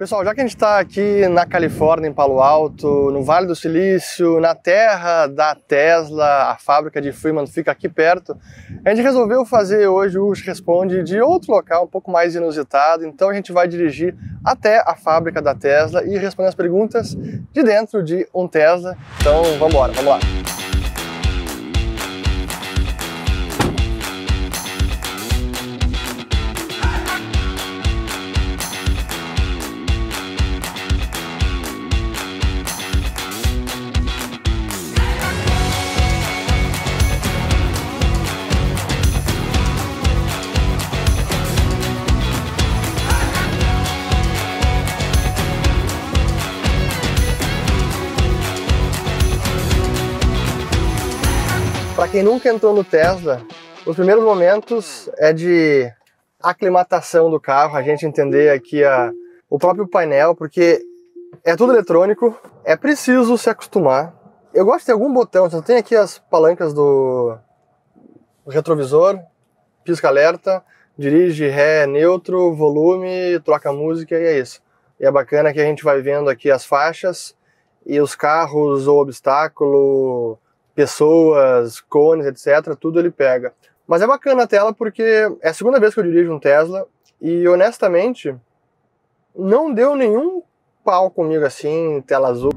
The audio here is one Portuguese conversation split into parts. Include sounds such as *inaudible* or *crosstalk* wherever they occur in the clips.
Pessoal, já que a gente está aqui na Califórnia, em Palo Alto, no Vale do Silício, na terra da Tesla, a fábrica de Fremont fica aqui perto, a gente resolveu fazer hoje o Responde de outro local, um pouco mais inusitado. Então a gente vai dirigir até a fábrica da Tesla e responder as perguntas de dentro de um Tesla. Então vamos embora, vamos lá. Para quem nunca entrou no Tesla, os primeiros momentos é de aclimatação do carro, a gente entender aqui a, o próprio painel, porque é tudo eletrônico, é preciso se acostumar. Eu gosto de algum botão, você tem aqui as palancas do retrovisor, pisca-alerta, dirige ré, neutro, volume, troca música e é isso. E é bacana que a gente vai vendo aqui as faixas e os carros ou obstáculo, pessoas, cones, etc., tudo ele pega. Mas é bacana a tela porque é a segunda vez que eu dirijo um Tesla e honestamente não deu nenhum pau comigo assim, tela azul.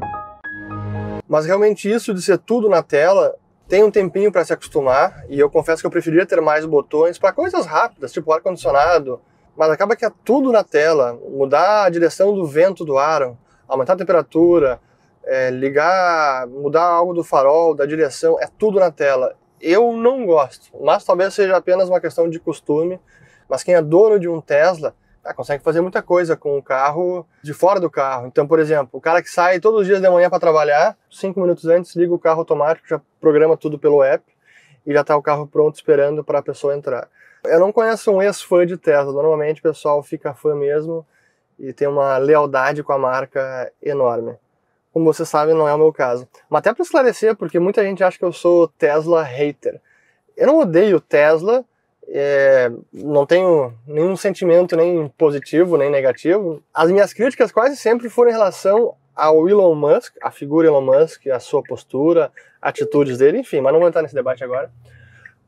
Mas realmente isso de ser tudo na tela tem um tempinho para se acostumar e eu confesso que eu preferia ter mais botões para coisas rápidas, tipo ar condicionado, mas acaba que é tudo na tela, mudar a direção do vento do ar, aumentar a temperatura, é, ligar, mudar algo do farol, da direção, é tudo na tela. Eu não gosto, mas talvez seja apenas uma questão de costume. Mas quem é dono de um Tesla ah, consegue fazer muita coisa com o carro de fora do carro. Então, por exemplo, o cara que sai todos os dias de manhã para trabalhar, cinco minutos antes liga o carro automático, já programa tudo pelo app e já está o carro pronto esperando para a pessoa entrar. Eu não conheço um ex-fã de Tesla. Normalmente o pessoal fica fã mesmo e tem uma lealdade com a marca enorme. Como você sabe, não é o meu caso. Mas até para esclarecer, porque muita gente acha que eu sou Tesla hater. Eu não odeio Tesla, é, não tenho nenhum sentimento nem positivo nem negativo. As minhas críticas quase sempre foram em relação ao Elon Musk, a figura Elon Musk, a sua postura, atitudes dele, enfim, mas não vou entrar nesse debate agora.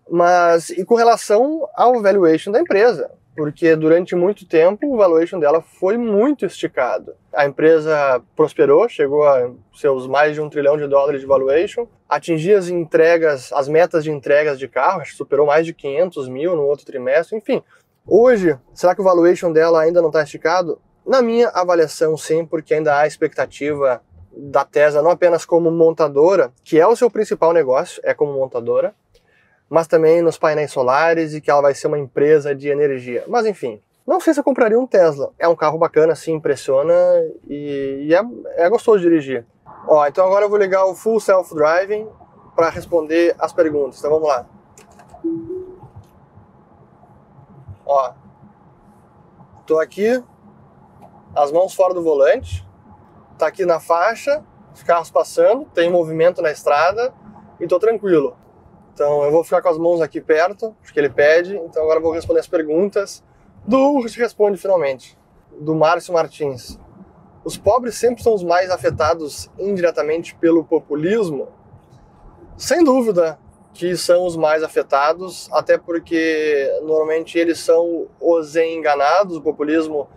Mas e com relação ao valuation da empresa, porque durante muito tempo o valuation dela foi muito esticado. A empresa prosperou, chegou a seus mais de um trilhão de dólares de valuation, atingia as entregas, as metas de entregas de carro, superou mais de 500 mil no outro trimestre, enfim. Hoje, será que o valuation dela ainda não está esticado? Na minha avaliação, sim, porque ainda há expectativa da Tesla não apenas como montadora, que é o seu principal negócio, é como montadora, mas também nos painéis solares e que ela vai ser uma empresa de energia. Mas enfim, não sei se eu compraria um Tesla. É um carro bacana, assim, impressiona e, e é, é gostoso de dirigir. Ó, então agora eu vou ligar o Full Self Driving para responder as perguntas. Então vamos lá. Ó, tô aqui, as mãos fora do volante, tá aqui na faixa, os carros passando, tem movimento na estrada e tô tranquilo. Então eu vou ficar com as mãos aqui perto, porque ele pede. Então agora eu vou responder as perguntas do Responde Finalmente, do Márcio Martins. Os pobres sempre são os mais afetados indiretamente pelo populismo? Sem dúvida que são os mais afetados, até porque normalmente eles são os enganados, o populismo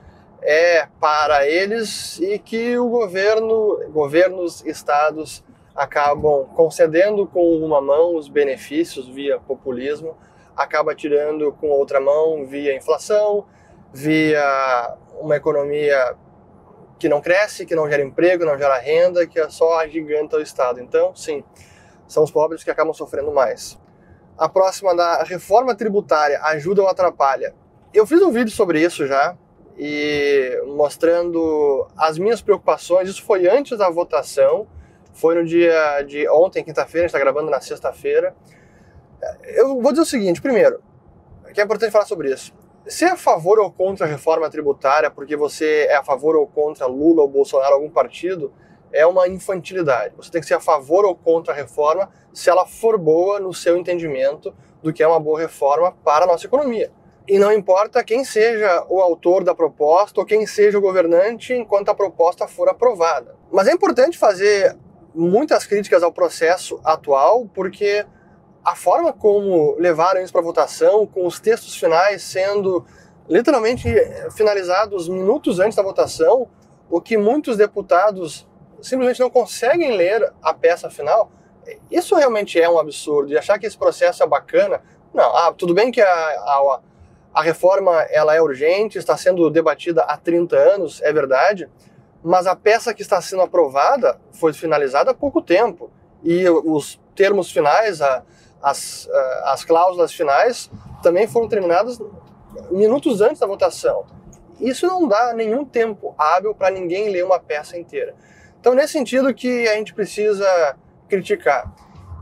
é para eles e que o governo, governos, estados acabam concedendo com uma mão os benefícios via populismo, acaba tirando com outra mão via inflação, via uma economia que não cresce, que não gera emprego, não gera renda, que é só agiganta o Estado. Então, sim, são os pobres que acabam sofrendo mais. A próxima da reforma tributária ajuda ou atrapalha? Eu fiz um vídeo sobre isso já e mostrando as minhas preocupações. Isso foi antes da votação foi no dia de ontem, quinta-feira, a gente está gravando na sexta-feira. Eu vou dizer o seguinte, primeiro, que é importante falar sobre isso. Se é a favor ou contra a reforma tributária, porque você é a favor ou contra Lula ou Bolsonaro, algum partido, é uma infantilidade. Você tem que ser a favor ou contra a reforma se ela for boa no seu entendimento do que é uma boa reforma para a nossa economia, e não importa quem seja o autor da proposta ou quem seja o governante enquanto a proposta for aprovada. Mas é importante fazer muitas críticas ao processo atual, porque a forma como levaram isso para votação, com os textos finais sendo literalmente finalizados minutos antes da votação, o que muitos deputados simplesmente não conseguem ler a peça final, isso realmente é um absurdo. E achar que esse processo é bacana, não. Ah, tudo bem que a, a, a reforma ela é urgente, está sendo debatida há 30 anos, é verdade, mas a peça que está sendo aprovada foi finalizada há pouco tempo. E os termos finais, a, as, as cláusulas finais, também foram terminadas minutos antes da votação. Isso não dá nenhum tempo hábil para ninguém ler uma peça inteira. Então, nesse sentido que a gente precisa criticar.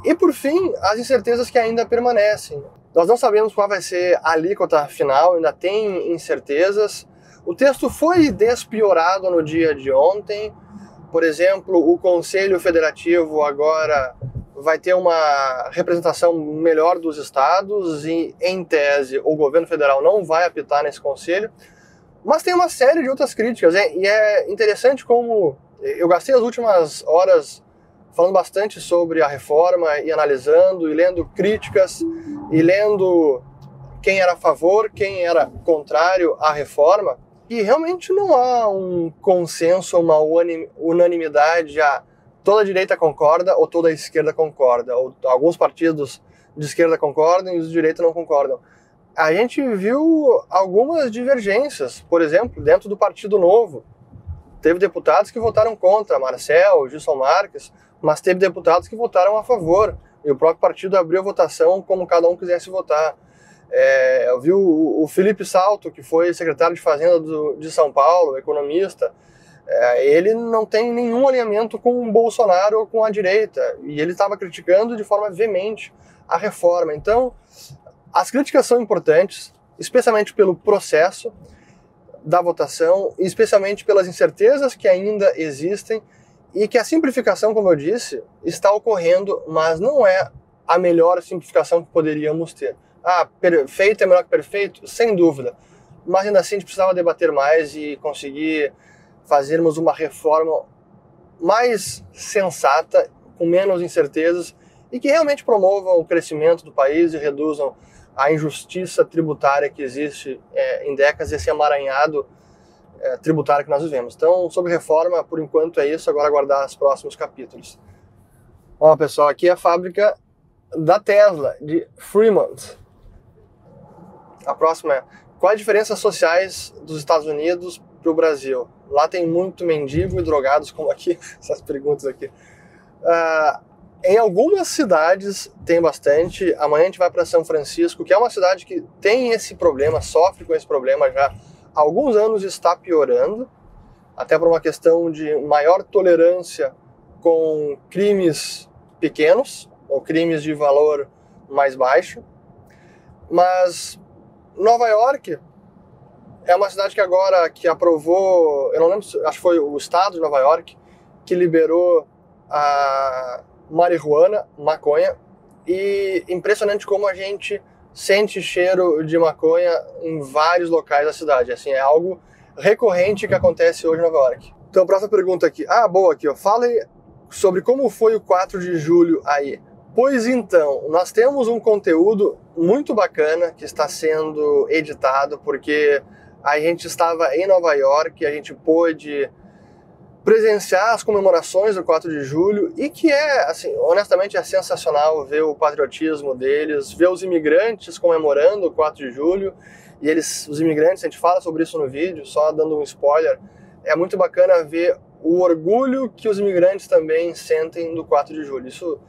E por fim, as incertezas que ainda permanecem. Nós não sabemos qual vai ser a alíquota final, ainda tem incertezas. O texto foi despiorado no dia de ontem. Por exemplo, o Conselho Federativo agora vai ter uma representação melhor dos estados e, em tese, o governo federal não vai apitar nesse conselho. Mas tem uma série de outras críticas, e é interessante como eu gastei as últimas horas falando bastante sobre a reforma e analisando e lendo críticas e lendo quem era a favor, quem era contrário à reforma. E realmente não há um consenso, uma unanimidade a toda a direita concorda ou toda a esquerda concorda, ou alguns partidos de esquerda concordam e os de direita não concordam. A gente viu algumas divergências, por exemplo, dentro do Partido Novo. Teve deputados que votaram contra, Marcel, Gilson Marques, mas teve deputados que votaram a favor, e o próprio partido abriu a votação como cada um quisesse votar. É, eu vi o, o, Felipe Salto, que foi secretário de Fazenda do, de São Paulo, economista, é, ele não tem nenhum alinhamento com o Bolsonaro ou com a direita, e ele estava criticando de forma veemente a reforma. Então, as críticas são importantes, especialmente pelo processo da votação, especialmente pelas incertezas que ainda existem e que a simplificação, como eu disse, está ocorrendo, mas não é a melhor simplificação que poderíamos ter. Ah, perfeito é melhor que perfeito? Sem dúvida. Mas ainda assim a gente precisava debater mais e conseguir fazermos uma reforma mais sensata, com menos incertezas e que realmente promovam o crescimento do país e reduzam a injustiça tributária que existe é, em décadas, esse emaranhado é, tributária que nós vivemos. Então, sobre reforma, por enquanto é isso, agora aguardar os próximos capítulos. Ó, pessoal, aqui é a fábrica da Tesla, de Fremont. A próxima é, quais as diferenças sociais dos Estados Unidos para o Brasil? Lá tem muito mendigo e drogados, como aqui, *laughs* essas perguntas aqui. Uh, em algumas cidades tem bastante. Amanhã a gente vai para São Francisco, que é uma cidade que tem esse problema, sofre com esse problema já há alguns anos está piorando, até por uma questão de maior tolerância com crimes pequenos ou crimes de valor mais baixo. Mas Nova York é uma cidade que agora que aprovou, eu não lembro, acho que foi o estado de Nova York que liberou a marihuana, maconha, e impressionante como a gente sente cheiro de maconha em vários locais da cidade. Assim, é algo recorrente que acontece hoje em Nova York. Então, a próxima pergunta aqui. Ah, boa aqui, ó. Fale sobre como foi o 4 de julho aí. Pois então, nós temos um conteúdo muito bacana que está sendo editado, porque a gente estava em Nova York, a gente pôde presenciar as comemorações do 4 de julho e que é, assim, honestamente é sensacional ver o patriotismo deles, ver os imigrantes comemorando o 4 de julho e eles, os imigrantes, a gente fala sobre isso no vídeo, só dando um spoiler, é muito bacana ver o orgulho que os imigrantes também sentem do 4 de julho. Isso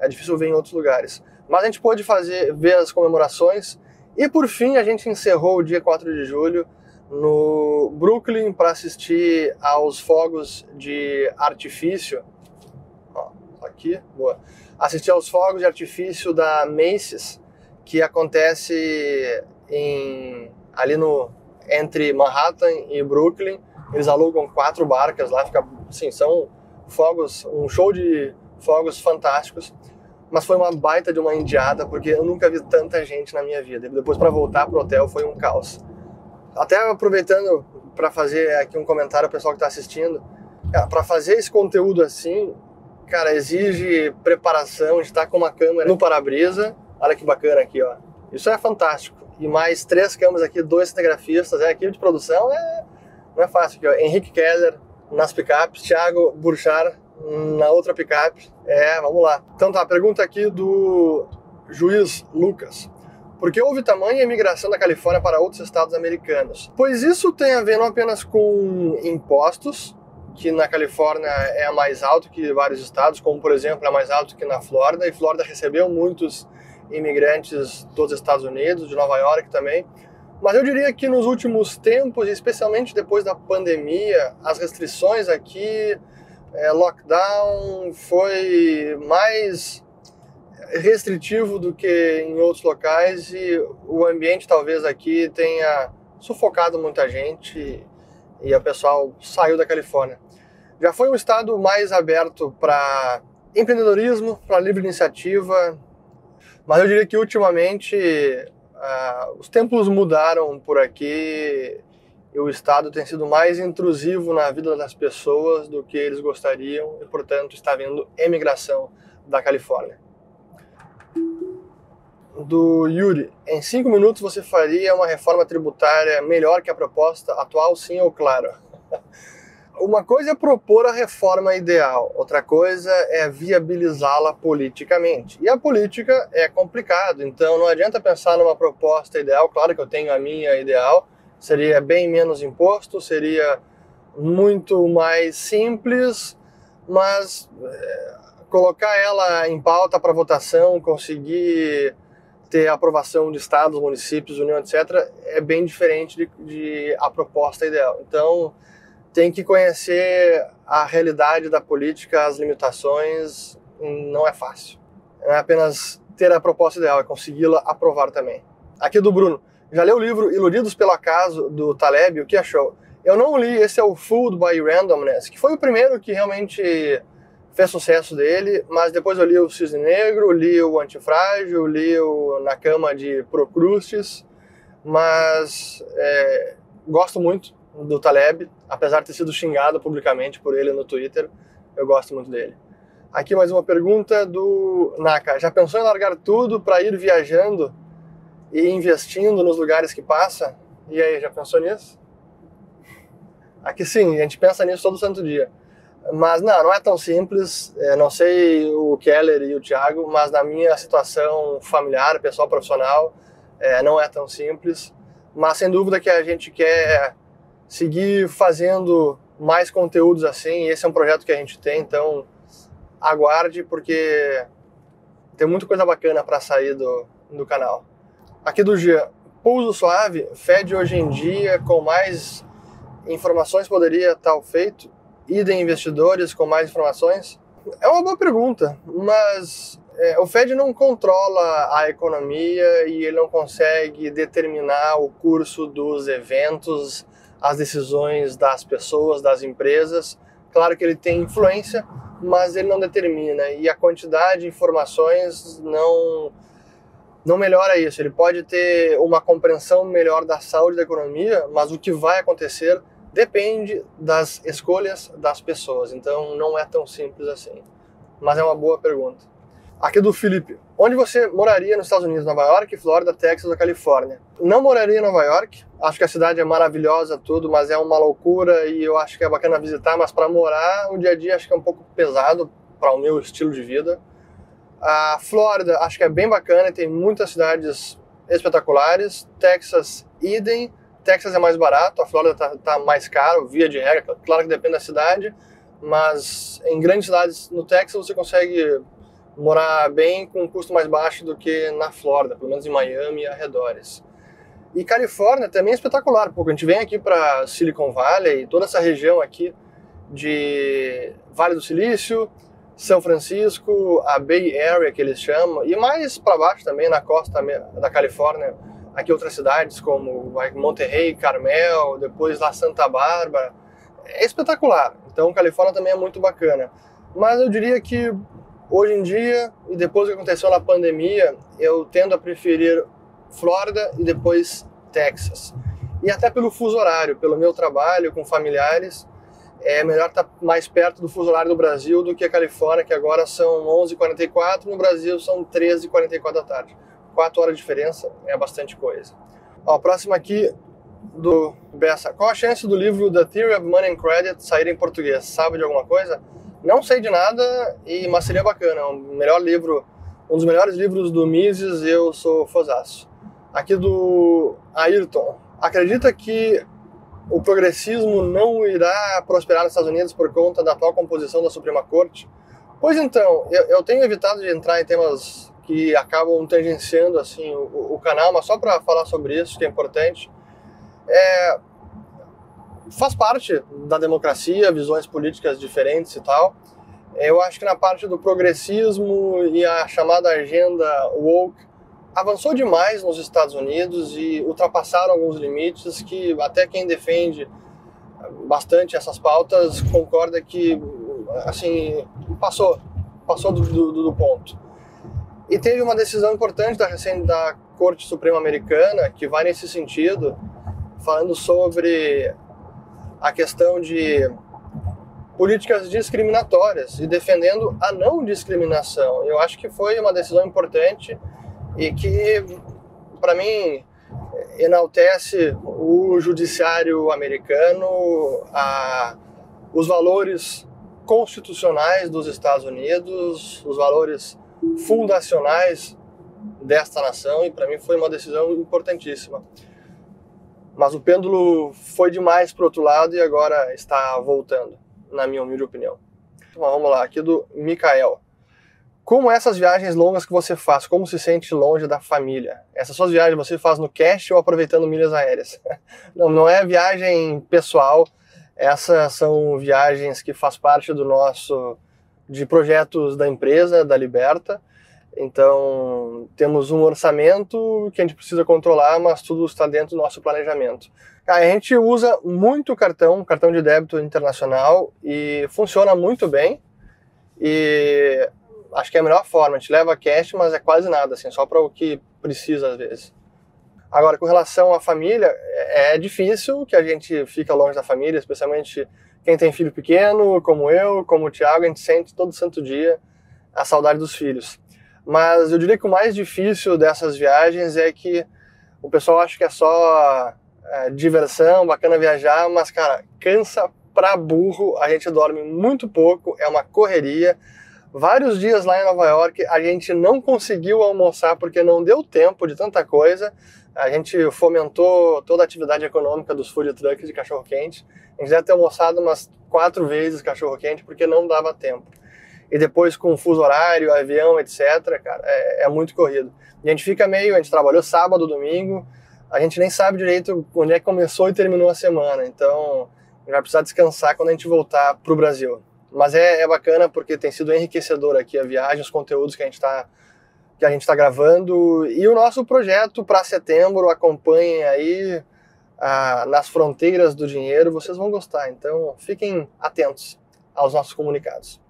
é difícil ver em outros lugares. Mas a gente pôde fazer, ver as comemorações e por fim a gente encerrou o dia 4 de julho no Brooklyn para assistir aos fogos de artifício. Ó, aqui, boa. Assistir aos fogos de artifício da Macy's, que acontece em, ali no entre Manhattan e Brooklyn. Eles alugam quatro barcas lá, fica, assim, são fogos, um show de fogos fantásticos. Mas foi uma baita de uma indiada, porque eu nunca vi tanta gente na minha vida. Depois, para voltar pro hotel, foi um caos. Até aproveitando para fazer aqui um comentário ao pessoal que está assistindo, para fazer esse conteúdo assim, cara, exige preparação, de estar com uma câmera no para-brisa. Olha que bacana aqui, ó. Isso é fantástico. E mais três câmeras aqui, dois cinegrafistas. É, aqui de produção é, não é fácil. Aqui, ó. Henrique Keller nas picapes, Thiago Burchar na outra picape. É, vamos lá. Então tá, pergunta aqui do juiz Lucas. Por que houve tamanha imigração da Califórnia para outros estados americanos? Pois isso tem a ver não apenas com impostos, que na Califórnia é mais alto que vários estados, como por exemplo é mais alto que na Flórida, e Flórida recebeu muitos imigrantes dos Estados Unidos, de Nova York também. Mas eu diria que nos últimos tempos, especialmente depois da pandemia, as restrições aqui, é, lockdown foi mais restritivo do que em outros locais e o ambiente talvez aqui tenha sufocado muita gente e o pessoal saiu da Califórnia. Já foi um estado mais aberto para empreendedorismo, para livre iniciativa, mas eu diria que ultimamente uh, os tempos mudaram por aqui e o Estado tem sido mais intrusivo na vida das pessoas do que eles gostariam e, portanto, está havendo emigração da Califórnia. Do Yuri, em cinco minutos você faria uma reforma tributária melhor que a proposta atual, sim ou claro? *laughs* Uma coisa é propor a reforma ideal, outra coisa é viabilizá-la politicamente. E a política é complicado, então não adianta pensar numa proposta ideal. Claro que eu tenho a minha ideal, seria bem menos imposto, seria muito mais simples, mas é, colocar ela em pauta para votação, conseguir ter aprovação de estados, municípios, união, etc., é bem diferente de, de a proposta ideal. Então tem que conhecer a realidade da política, as limitações, não é fácil. Não é apenas ter a proposta ideal, é consegui-la aprovar também. Aqui do Bruno. Já leu o livro Iludidos pelo Acaso, do Taleb? O que achou? Eu não li, esse é o Food by Randomness, que foi o primeiro que realmente fez sucesso dele, mas depois eu li o Cisne Negro, li o Antifrágil, li o Na Cama de Procrustes, mas é, gosto muito do Taleb, apesar de ter sido xingado publicamente por ele no Twitter, eu gosto muito dele. Aqui mais uma pergunta do Naka. Já pensou em largar tudo para ir viajando e investindo nos lugares que passa? E aí, já pensou nisso? Aqui sim, a gente pensa nisso todo santo dia. Mas não, não é tão simples. É, não sei o Keller e o Thiago, mas na minha situação familiar, pessoal, profissional, é, não é tão simples. Mas sem dúvida que a gente quer seguir fazendo mais conteúdos assim. Esse é um projeto que a gente tem, então aguarde porque tem muita coisa bacana para sair do, do canal. Aqui do Gia, pouso suave, Fed hoje em dia com mais informações poderia estar feito? Idem investidores com mais informações? É uma boa pergunta, mas é, o Fed não controla a economia e ele não consegue determinar o curso dos eventos as decisões das pessoas, das empresas. Claro que ele tem influência, mas ele não determina e a quantidade de informações não não melhora isso. Ele pode ter uma compreensão melhor da saúde da economia, mas o que vai acontecer depende das escolhas das pessoas. Então não é tão simples assim. Mas é uma boa pergunta. Aqui do Felipe. Onde você moraria nos Estados Unidos? Nova York, Flórida, Texas ou Califórnia? Não moraria em Nova York. Acho que a cidade é maravilhosa, tudo, mas é uma loucura e eu acho que é bacana visitar. Mas para morar, o dia a dia acho que é um pouco pesado para o meu estilo de vida. A Flórida acho que é bem bacana, tem muitas cidades espetaculares. Texas, idem. Texas é mais barato, a Flórida tá, tá mais caro, via de regra. Claro que depende da cidade, mas em grandes cidades no Texas você consegue morar bem com um custo mais baixo do que na Flórida, pelo menos em Miami e arredores. E Califórnia também é espetacular, porque a gente vem aqui para Silicon Valley, toda essa região aqui de Vale do Silício, São Francisco, a Bay Area que eles chamam, e mais para baixo também na costa da Califórnia, aqui outras cidades como Monterrey, Carmel, depois lá Santa Bárbara. É espetacular. Então Califórnia também é muito bacana. Mas eu diria que Hoje em dia, e depois que aconteceu na pandemia, eu tendo a preferir Flórida e depois Texas. E até pelo fuso horário, pelo meu trabalho com familiares, é melhor estar mais perto do fuso horário do Brasil do que a Califórnia, que agora são 11h44, no Brasil são 13h44 da tarde. Quatro horas de diferença é bastante coisa. Ó, próximo aqui do Bessa. Qual a chance do livro The Theory of Money and Credit sair em português? Sabe de alguma coisa? Não sei de nada, e, mas seria bacana. É um melhor livro, um dos melhores livros do Mises, eu sou fosaço. Aqui do Ayrton. Acredita que o progressismo não irá prosperar nos Estados Unidos por conta da atual composição da Suprema Corte? Pois então, eu, eu tenho evitado de entrar em temas que acabam tangenciando assim o, o canal, mas só para falar sobre isso, que é importante. É, faz parte da democracia, visões políticas diferentes e tal. Eu acho que na parte do progressismo e a chamada agenda woke avançou demais nos Estados Unidos e ultrapassaram alguns limites que até quem defende bastante essas pautas concorda que assim passou passou do, do, do ponto. E teve uma decisão importante da recente da Corte Suprema Americana que vai nesse sentido falando sobre a questão de políticas discriminatórias e defendendo a não discriminação. Eu acho que foi uma decisão importante e que, para mim, enaltece o judiciário americano, a, os valores constitucionais dos Estados Unidos, os valores fundacionais desta nação, e para mim foi uma decisão importantíssima. Mas o pêndulo foi demais para outro lado e agora está voltando, na minha humilde opinião. Então, vamos lá, aqui do Mikael. Como essas viagens longas que você faz, como se sente longe da família? Essas suas viagens você faz no cash ou aproveitando milhas aéreas? *laughs* Não, não é viagem pessoal. Essas são viagens que faz parte do nosso de projetos da empresa, da Liberta. Então, temos um orçamento que a gente precisa controlar, mas tudo está dentro do nosso planejamento. A gente usa muito cartão, cartão de débito internacional e funciona muito bem. E acho que é a melhor forma. A gente leva cash, mas é quase nada, assim, só para o que precisa às vezes. Agora, com relação à família, é, é difícil que a gente fica longe da família, especialmente quem tem filho pequeno, como eu, como o Thiago, a gente sente todo santo dia a saudade dos filhos. Mas eu diria que o mais difícil dessas viagens é que o pessoal acha que é só é, diversão, bacana viajar, mas, cara, cansa pra burro, a gente dorme muito pouco, é uma correria, vários dias lá em Nova York, a gente não conseguiu almoçar porque não deu tempo de tanta coisa. A gente fomentou toda a atividade econômica dos food trucks de cachorro-quente. A gente deve ter almoçado umas quatro vezes cachorro-quente porque não dava tempo. E depois com fuso horário, avião, etc., cara, é, é muito corrido. E a gente fica meio, a gente trabalhou sábado, domingo, a gente nem sabe direito onde é que começou e terminou a semana. Então, a gente vai precisar descansar quando a gente voltar para o Brasil. Mas é, é, bacana porque tem sido enriquecedor aqui a viagem, os conteúdos que a gente está que a gente está gravando e o nosso projeto para setembro acompanhem aí ah, nas fronteiras do dinheiro, vocês vão gostar. Então fiquem atentos aos nossos comunicados.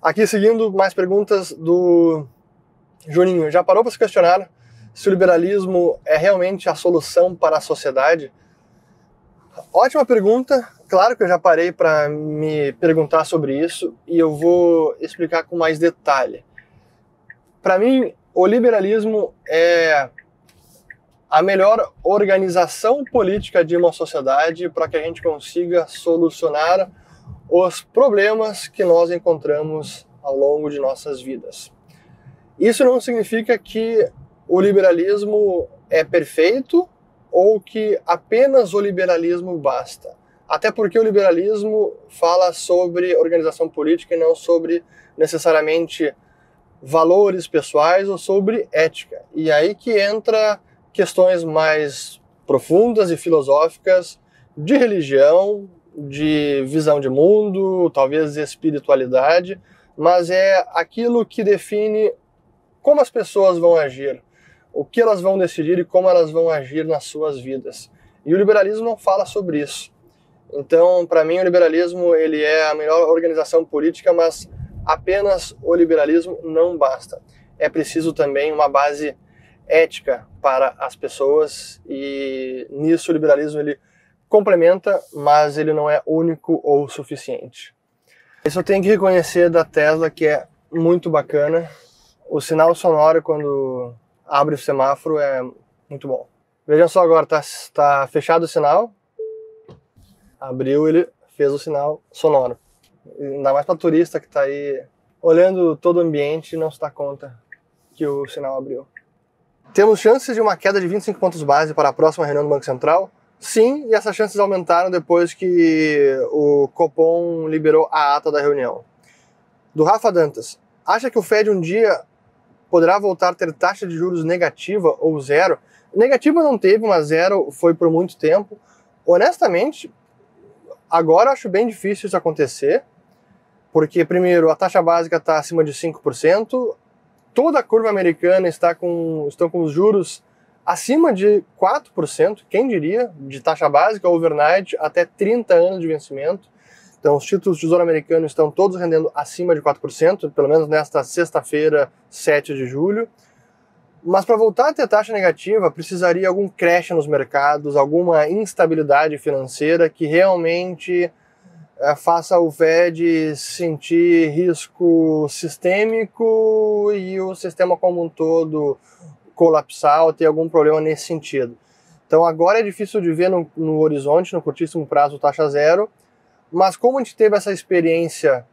Aqui seguindo mais perguntas do Juninho. Já parou para se questionar se o liberalismo é realmente a solução para a sociedade? Ótima pergunta. Claro que eu já parei para me perguntar sobre isso e eu vou explicar com mais detalhe. Para mim, o liberalismo é a melhor organização política de uma sociedade para que a gente consiga solucionar os problemas que nós encontramos ao longo de nossas vidas. Isso não significa que o liberalismo é perfeito ou que apenas o liberalismo basta. Até porque o liberalismo fala sobre organização política e não sobre necessariamente valores pessoais ou sobre ética. E aí que entra questões mais profundas e filosóficas de religião, de visão de mundo, talvez espiritualidade, mas é aquilo que define como as pessoas vão agir, o que elas vão decidir e como elas vão agir nas suas vidas. E o liberalismo não fala sobre isso. Então, para mim, o liberalismo ele é a melhor organização política, mas apenas o liberalismo não basta. É preciso também uma base ética para as pessoas e nisso o liberalismo ele complementa, mas ele não é único ou suficiente. Isso eu tenho que reconhecer da Tesla que é muito bacana. O sinal sonoro quando abre o semáforo é muito bom. Vejam só agora, tá, tá fechado o sinal. Abriu, ele fez o sinal sonoro. Ainda mais para turista que está aí olhando todo o ambiente e não se dá conta que o sinal abriu. Temos chances de uma queda de 25 pontos base para a próxima reunião do Banco Central? Sim, e essas chances aumentaram depois que o Copom liberou a ata da reunião. Do Rafa Dantas, acha que o Fed um dia poderá voltar a ter taxa de juros negativa ou zero? Negativa não teve, mas zero foi por muito tempo. Honestamente, agora acho bem difícil isso acontecer, porque, primeiro, a taxa básica está acima de 5%, toda a curva americana está com, estão com os juros acima de 4%, quem diria, de taxa básica overnight até 30 anos de vencimento. Então, os títulos do Tesouro Americano estão todos rendendo acima de 4%, pelo menos nesta sexta-feira, 7 de julho. Mas para voltar a ter taxa negativa, precisaria algum crash nos mercados, alguma instabilidade financeira que realmente é, faça o Fed sentir risco sistêmico e o sistema como um todo colapsar ou ter algum problema nesse sentido. Então agora é difícil de ver no, no horizonte, no curtíssimo prazo, taxa zero, mas como a gente teve essa experiência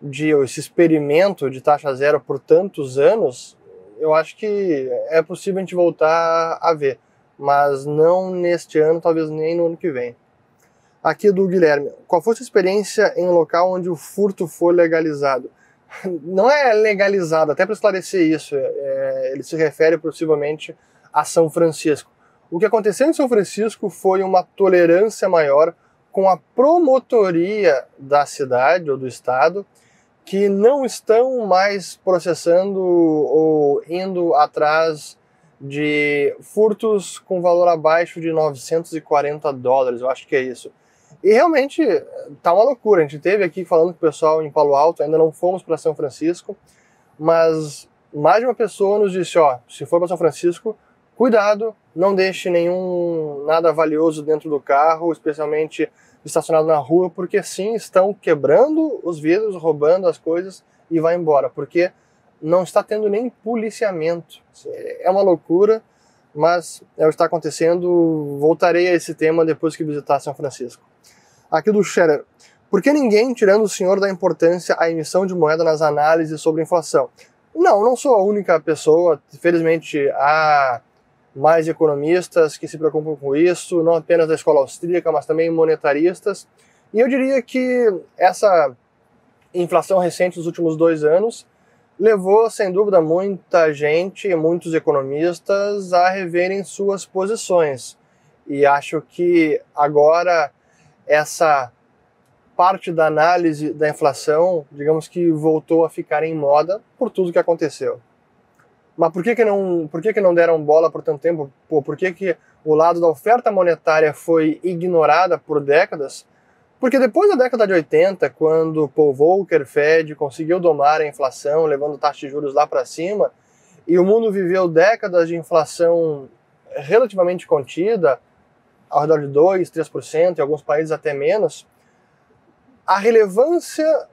de esse experimento de taxa zero por tantos anos, eu acho que é possível a gente voltar a ver, mas não neste ano, talvez nem no ano que vem. Aqui do Guilherme, qual foi a sua experiência em um local onde o furto foi legalizado? *laughs* Não é legalizado, até para esclarecer isso, é, ele se refere possivelmente a São Francisco. O que aconteceu em São Francisco foi uma tolerância maior com a promotoria da cidade ou do estado que não estão mais processando ou indo atrás de furtos com valor abaixo de 940 dólares, eu acho que é isso. E realmente tá uma loucura. A gente teve aqui falando com o pessoal em Palo Alto, ainda não fomos para São Francisco, mas mais de uma pessoa nos disse, ó, se for para São Francisco, cuidado, não deixe nenhum nada valioso dentro do carro, especialmente estacionado na rua, porque sim, estão quebrando os vidros, roubando as coisas e vai embora, porque não está tendo nem policiamento. É uma loucura, mas é o que está acontecendo. Voltarei a esse tema depois que visitar São Francisco. Aqui do Scherer. Por que ninguém, tirando o senhor, dá importância à emissão de moeda nas análises sobre inflação? Não, não sou a única pessoa. Felizmente, há mais economistas que se preocupam com isso, não apenas da escola austríaca, mas também monetaristas. E eu diria que essa inflação recente dos últimos dois anos levou, sem dúvida, muita gente, muitos economistas a reverem suas posições. E acho que agora essa parte da análise da inflação, digamos que voltou a ficar em moda por tudo que aconteceu. Mas por que, que, não, por que, que não deram bola por tanto tempo? Pô, por que, que o lado da oferta monetária foi ignorada por décadas? Porque depois da década de 80, quando Paul Volcker, Fed, conseguiu domar a inflação, levando taxa de juros lá para cima, e o mundo viveu décadas de inflação relativamente contida, ao redor de 2, 3%, em alguns países até menos, a relevância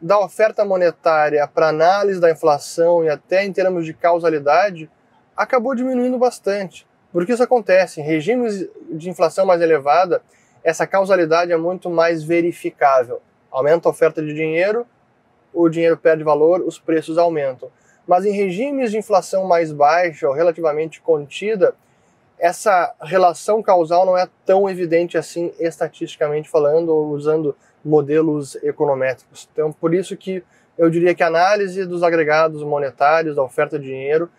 da oferta monetária para análise da inflação e até em termos de causalidade acabou diminuindo bastante. Porque isso acontece em regimes de inflação mais elevada, essa causalidade é muito mais verificável. Aumenta a oferta de dinheiro, o dinheiro perde valor, os preços aumentam. Mas em regimes de inflação mais baixa ou relativamente contida, essa relação causal não é tão evidente assim estatisticamente falando ou usando modelos econométricos. Então, por isso que eu diria que a análise dos agregados monetários, da oferta de dinheiro,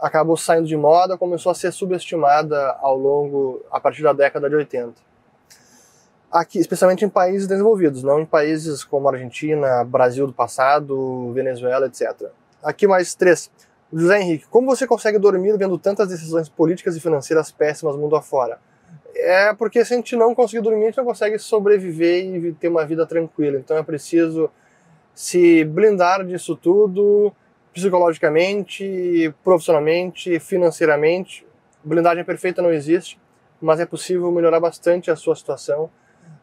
acabou saindo de moda, começou a ser subestimada ao longo, a partir da década de 80. Aqui, especialmente em países desenvolvidos, não em países como Argentina, Brasil do passado, Venezuela, etc. Aqui mais três. José Henrique, como você consegue dormir vendo tantas decisões políticas e financeiras péssimas mundo afora? É porque se a gente não conseguir dormir, a gente não consegue sobreviver e ter uma vida tranquila. Então é preciso se blindar disso tudo psicologicamente, profissionalmente, financeiramente. Blindagem perfeita não existe, mas é possível melhorar bastante a sua situação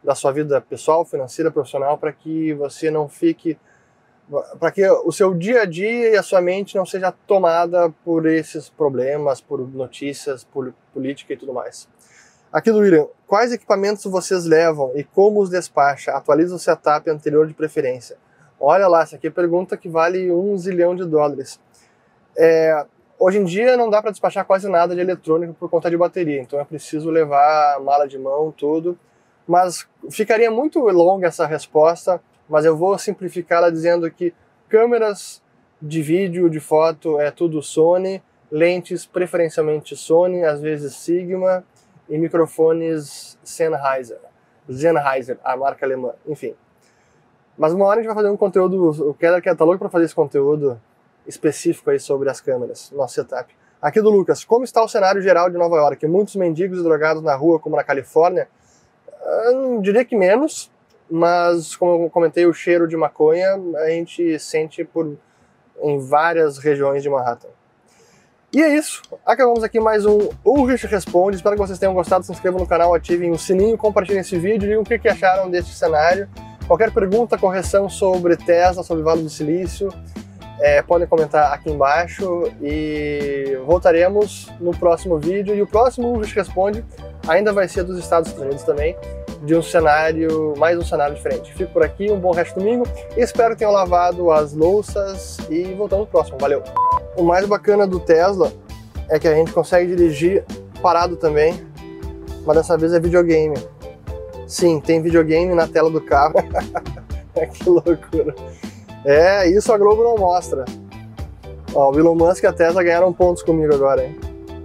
da sua vida pessoal, financeira, profissional, para que você não fique para que o seu dia a dia e a sua mente não seja tomada por esses problemas, por notícias, por política e tudo mais. Aqui do William, quais equipamentos vocês levam e como os despacha? Atualiza o setup anterior de preferência. Olha lá, essa aqui é pergunta que vale um zilhão de dólares. É, hoje em dia não dá para despachar quase nada de eletrônico por conta de bateria, então é preciso levar mala de mão, tudo. Mas ficaria muito longa essa resposta, mas eu vou simplificá-la dizendo que câmeras de vídeo, de foto, é tudo Sony, lentes preferencialmente Sony, às vezes Sigma, e microfones Sennheiser. Sennheiser, a marca alemã, enfim. Mas uma hora a gente vai fazer um conteúdo, o Keller tá louco para fazer esse conteúdo específico aí sobre as câmeras, nosso setup. Aqui do Lucas, como está o cenário geral de Nova York? Muitos mendigos e drogados na rua, como na Califórnia? Eu ah, diria que menos, mas como eu comentei, o cheiro de maconha a gente sente por em várias regiões de Manhattan. E é isso. Acabamos aqui mais um Ulrich Responde. Espero que vocês tenham gostado. Se inscrevam no canal, ativem o sininho, compartilhem esse vídeo, digam o que acharam deste cenário. Qualquer pergunta, correção sobre Tesla, sobre Vale do Silício, é, podem comentar aqui embaixo e voltaremos no próximo vídeo. E o próximo Ulrich Responde ainda vai ser dos Estados Unidos também, de um cenário, mais um cenário diferente. Fico por aqui, um bom resto de domingo. Espero que tenham lavado as louças e voltamos no próximo. Valeu! O mais bacana do Tesla é que a gente consegue dirigir parado também, mas dessa vez é videogame. Sim, tem videogame na tela do carro. *laughs* que loucura. É, isso a Globo não mostra. Ó, o Elon Musk e a Tesla ganharam pontos comigo agora, hein?